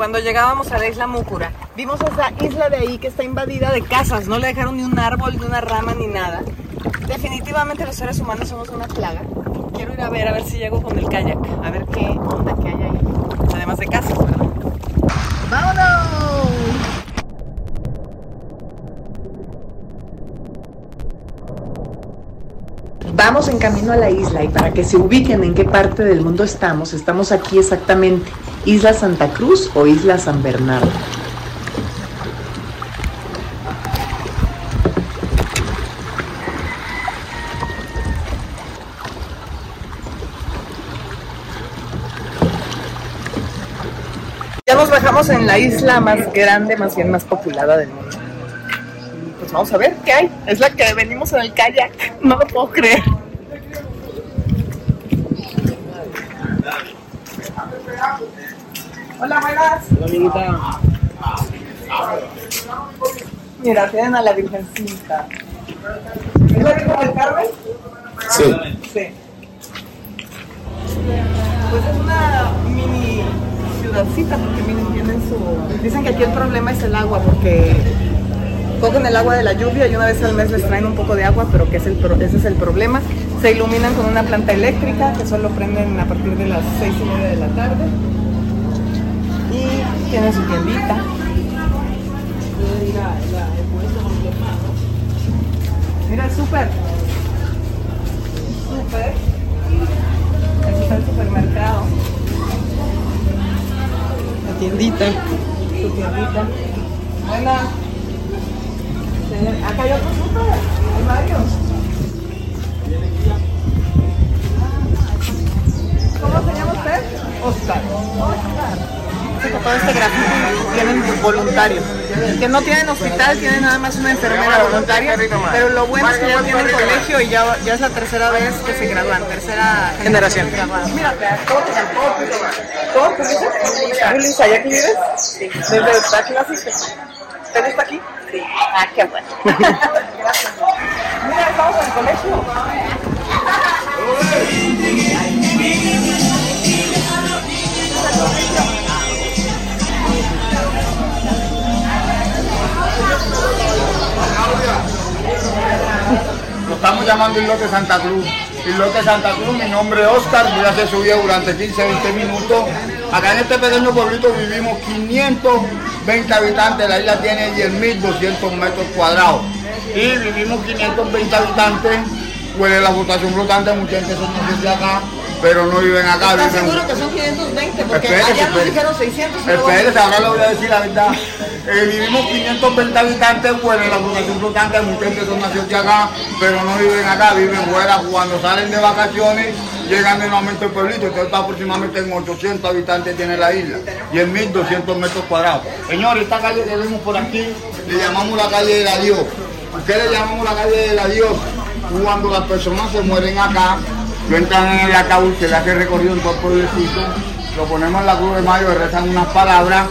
cuando llegábamos a la isla Múcura, vimos esa isla de ahí que está invadida de casas, no le dejaron ni un árbol, ni una rama, ni nada. Definitivamente los seres humanos somos una plaga. Quiero ir a ver, a ver si llego con el kayak, a ver qué onda que hay ahí. Además de casas, ¿verdad? ¡Vámonos! Vamos en camino a la isla y para que se ubiquen en qué parte del mundo estamos, estamos aquí exactamente, Isla Santa Cruz o Isla San Bernardo. Ya nos bajamos en la isla más grande, más bien más populada del mundo. Pues vamos a ver qué hay. Es la que venimos en el kayak. No lo puedo creer. Hola, buenas. Hola, amiguita. Mira, tienen a la Virgencita. ¿Es la Virgen del Carmen? Sí. Sí. Pues es una mini ciudadcita porque miren, tienen su... Dicen que aquí el problema es el agua porque cogen el agua de la lluvia y una vez al mes les traen un poco de agua, pero que es el pro- ese es el problema. Se iluminan con una planta eléctrica que solo prenden a partir de las seis y media de la tarde. Y tienen su tiendita. Mira el súper. Súper. Aquí está el supermercado. La tiendita. Su tiendita. Buena. Acá hay otro súper. Hay varios. ¿Cómo se llama usted? Oscar. Oscar. Que todo este grafito tienen voluntarios. Que no tienen hospital, tienen nada más una enfermera voluntaria. Pero lo bueno es que ya tienen colegio y ya, ya es la tercera vez que se gradúan. Tercera generación. Mira, todo ¿Todo? ¿Qué dices? Julissa, ¿ya aquí vives? Sí. ¿Desde? ¿Usted está aquí? Sí. Ah, qué bueno. Gracias. Mira, estamos en el colegio. Llamando Islote Santa Cruz. Islote Santa Cruz, mi nombre es Oscar, voy a hacer su vida durante 15, 20 minutos. Acá en este pequeño pueblito vivimos 520 habitantes, la isla tiene 10.200 metros cuadrados. Y vivimos 520 habitantes, huele la votación flotante, mucha gente de acá, pero no viven acá, ¿Estás viven seguro que son 520? Porque Espérese, allá nos dijeron 600 y luego- Espérese, ahora le voy a decir la verdad. Eh, vivimos 520 habitantes, bueno, la fundación flotante, mucha gente son nacidos acá, pero no viven acá, viven fuera. Cuando salen de vacaciones, llegan de nuevamente al pueblito, entonces está aproximadamente en 800 habitantes tiene la isla y en 1200 metros cuadrados. Señores, esta calle que vemos por aquí, le llamamos la calle de la Dios. ¿Por qué le llamamos la calle de la Dios? Cuando las personas se mueren acá, entran en el ataúd, se le hace recorrido en todo el pueblecito, lo ponemos en la cruz de mayo, le rezan unas palabras,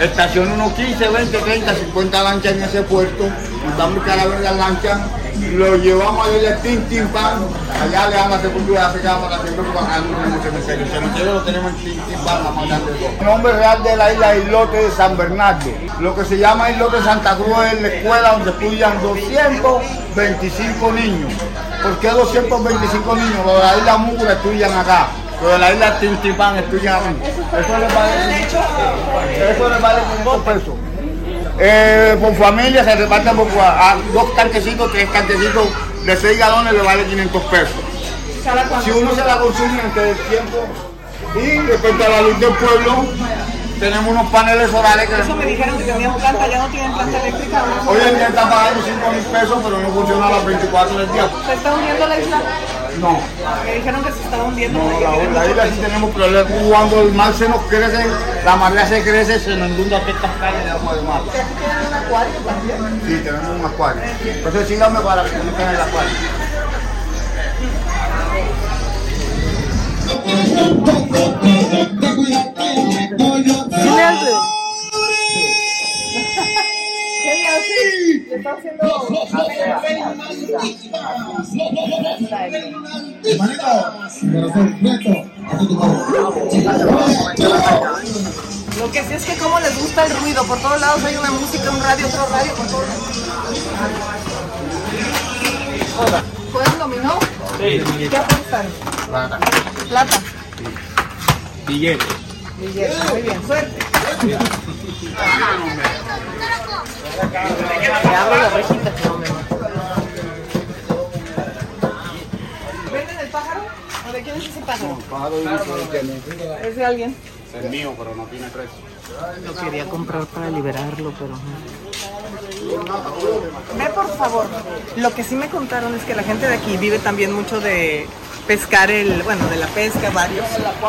estaciona unos 15, 20, 30, 50 lanchas en ese puerto, montamos cada vez las lanchas, lo llevamos a el Tin Tin Pan, allá le damos sepultura, hace ya para siempre, porque acá no tenemos cementerio, el cementerio lo tenemos en Tin Tin Pan, la más grande de todos. El nombre real de la isla es Islote de San Bernardo, lo que se llama Islote de Santa Cruz es la escuela donde estudian 225 niños. ¿Por qué 225 niños? Los de la isla Múcura estudian acá. Los de la isla Tintipán estudian. Eso les vale, eso les vale 500 pesos. Eh, por familia se reparten por a, dos tanquecitos, tres tanquecitos de 6 galones le vale 500 pesos. Si uno se la consume antes del tiempo y respecto a la luz del pueblo, tenemos unos paneles solares que Eso me dijeron que tenían planta, ya no tienen planta eléctrica. ¿no? hoy en día están pagando 5 mil pesos, pero no funciona a las 24 del día. ¿Se está hundiendo la isla? No. Me dijeron que se estaba hundiendo. No, la, isla sí tenemos problemas. Cuando el mar se nos crece, la marea se crece, se nos inunda estas calles de agua de mar. Aquí tienen un acuario también. Sí, tenemos un acuario. Entonces síganme para que conozcan el acuario. Haciendo... Lo que sí es que como les gusta el ruido, por todos lados hay una música, un radio, otro radio, por todos lados. ¿Juegan dominó? Sí. ¿Qué apuestan? Plata. Plata. Billete. Billete, muy bien, suerte. Me abro ¿Venden el pájaro? ¿O de quién es ese pájaro? ¿Es de alguien? Es mío, pero no tiene precio. Lo quería comprar para liberarlo, pero Ve por favor. Lo que sí me contaron es que la gente de aquí vive también mucho de pescar el, bueno, de la pesca varios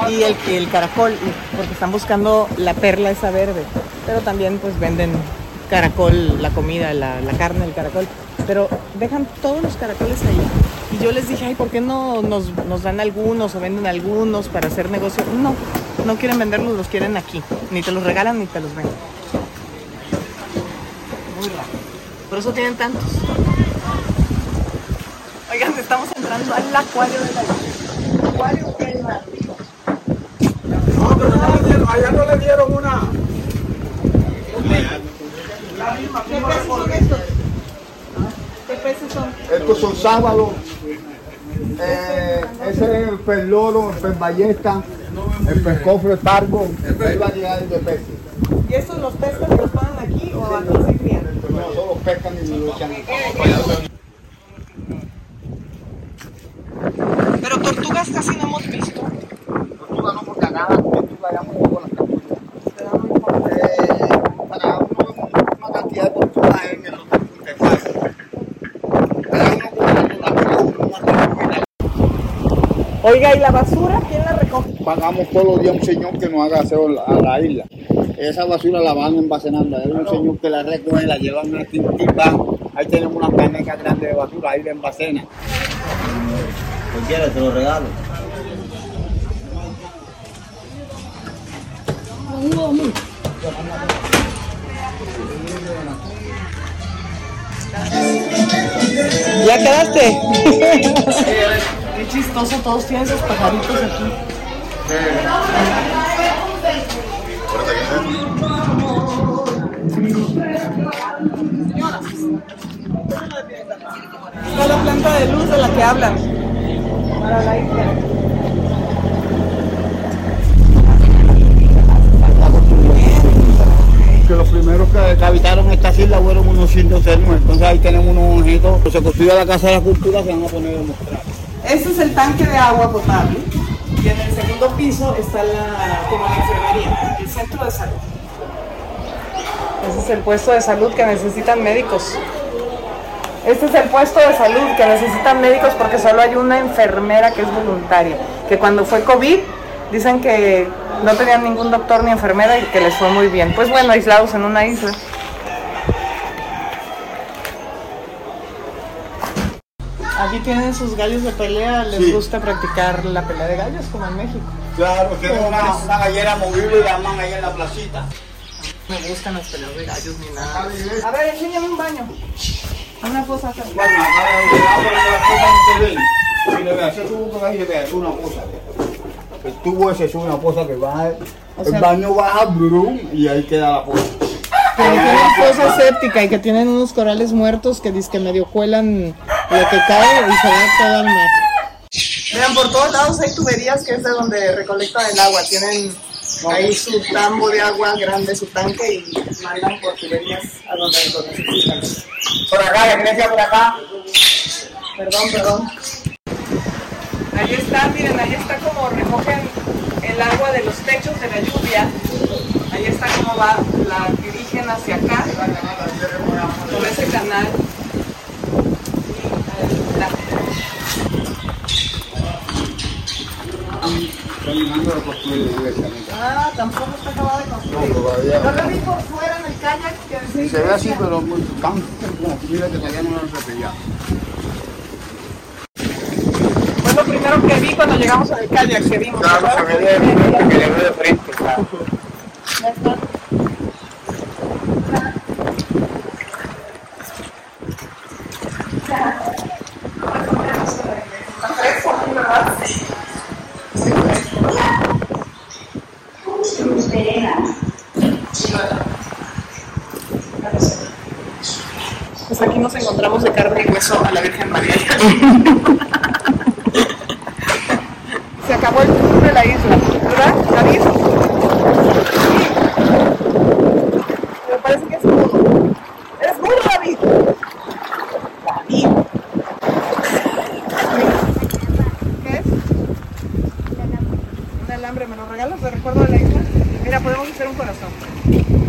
y el el caracol, porque están buscando la perla esa verde, pero también pues venden caracol, la comida, la, la carne, el caracol, pero dejan todos los caracoles ahí. Y yo les dije, ay, ¿por qué no nos, nos dan algunos o venden algunos para hacer negocio? No, no quieren venderlos, los quieren aquí. Ni te los regalan ni te los venden. Muy raro. Por eso tienen tantos. Oigan, estamos entrando al acuario de la acuario del mar. No, pero no le dieron, allá no le dieron una. ¿Qué peces son estos? ¿Qué peces son? Estos son sábados. Eh, ese es el pez loro, el pez ballesta, el pez cofre pargo, hay variedades de peces. ¿Y estos los pescan y los ponen aquí o aquí se crían? No solo pescan y lo echan. Pero tortugas casi no hemos visto. Tortuga no, porque acá las tortugas ya muy poco las capturan. Eh, para uno vemos una cantidad de tortugas en el hotel de casa. Cada uno con una tortuga, uno más tranquila. Oiga, ¿y la basura quién la recoge? Pagamos todos los días un señor que nos haga aseo a la isla. Esa basura la van envasenando. Hay un señor que la recoge, la llevan a la quintita. Ahí tenemos unas canecas grandes de basura, ahí la envasena. ¿Qué quieres? Te lo regalo. ¿Ya quedaste? Qué chistoso, todos tienen sus pajaritos aquí. Está la planta de luz de la que hablan. Para la isla. Que los primeros que, que habitaron esta isla fueron unos indios. Entonces ahí tenemos unos monjitos. Se construye la Casa de la Cultura, se van a poner a mostrar. Este es el tanque de agua potable y en el segundo piso está la, como la enfermería, el centro de salud. Ese es el puesto de salud que necesitan médicos. Este es el puesto de salud que necesitan médicos porque solo hay una enfermera que es voluntaria. Que cuando fue COVID dicen que no tenían ningún doctor ni enfermera y que les fue muy bien. Pues bueno, aislados en una isla. Aquí tienen sus gallos de pelea, les Sí. gusta practicar la pelea de gallos como en México. Claro, tienen una, una gallera movible y la aman ahí en la placita. Me gustan las peleas de gallos ni nada. A ver, enséñame un baño. Una fosa acá. Bueno, acá el agua de la cosa no se ve. Mire, vea, ese tubo que ahí, vea, es una cosa. El tubo ese es una cosa que va, O el sea- baño baja, brum, y ahí queda la cosa. Pero tienen fosa séptica y que tienen unos corales muertos que que medio cuelan lo que cae y se va todo al mar. Vean, por todos lados hay tuberías que es de donde recolectan el agua. Tienen ahí su tambo de agua grande, su tanque y mandan por tuberías a donde lo necesitan. Por acá, la iglesia por acá. Perdón, perdón. Ahí está, miren, ahí está como recogen el agua de los techos de la lluvia. Ahí está como va, la dirigen hacia acá, por ese canal. Y ahí Terminando de construir la iglesia. Ah, tampoco está acabado de construir. No, todavía. Yo lo vi por fuera en el kayak que sí. Se ve así, pero muy tan como mira que todavía no lo han. Fue lo primero que vi cuando llegamos al kayak que vimos. Claro, se ve de, que le ve de frente, claro. Pues aquí nos encontramos de carne y hueso a la Virgen María. Se acabó el tour de la isla, ¿verdad, David? Me parece que es todo. ¡Es todo, David! Un corazón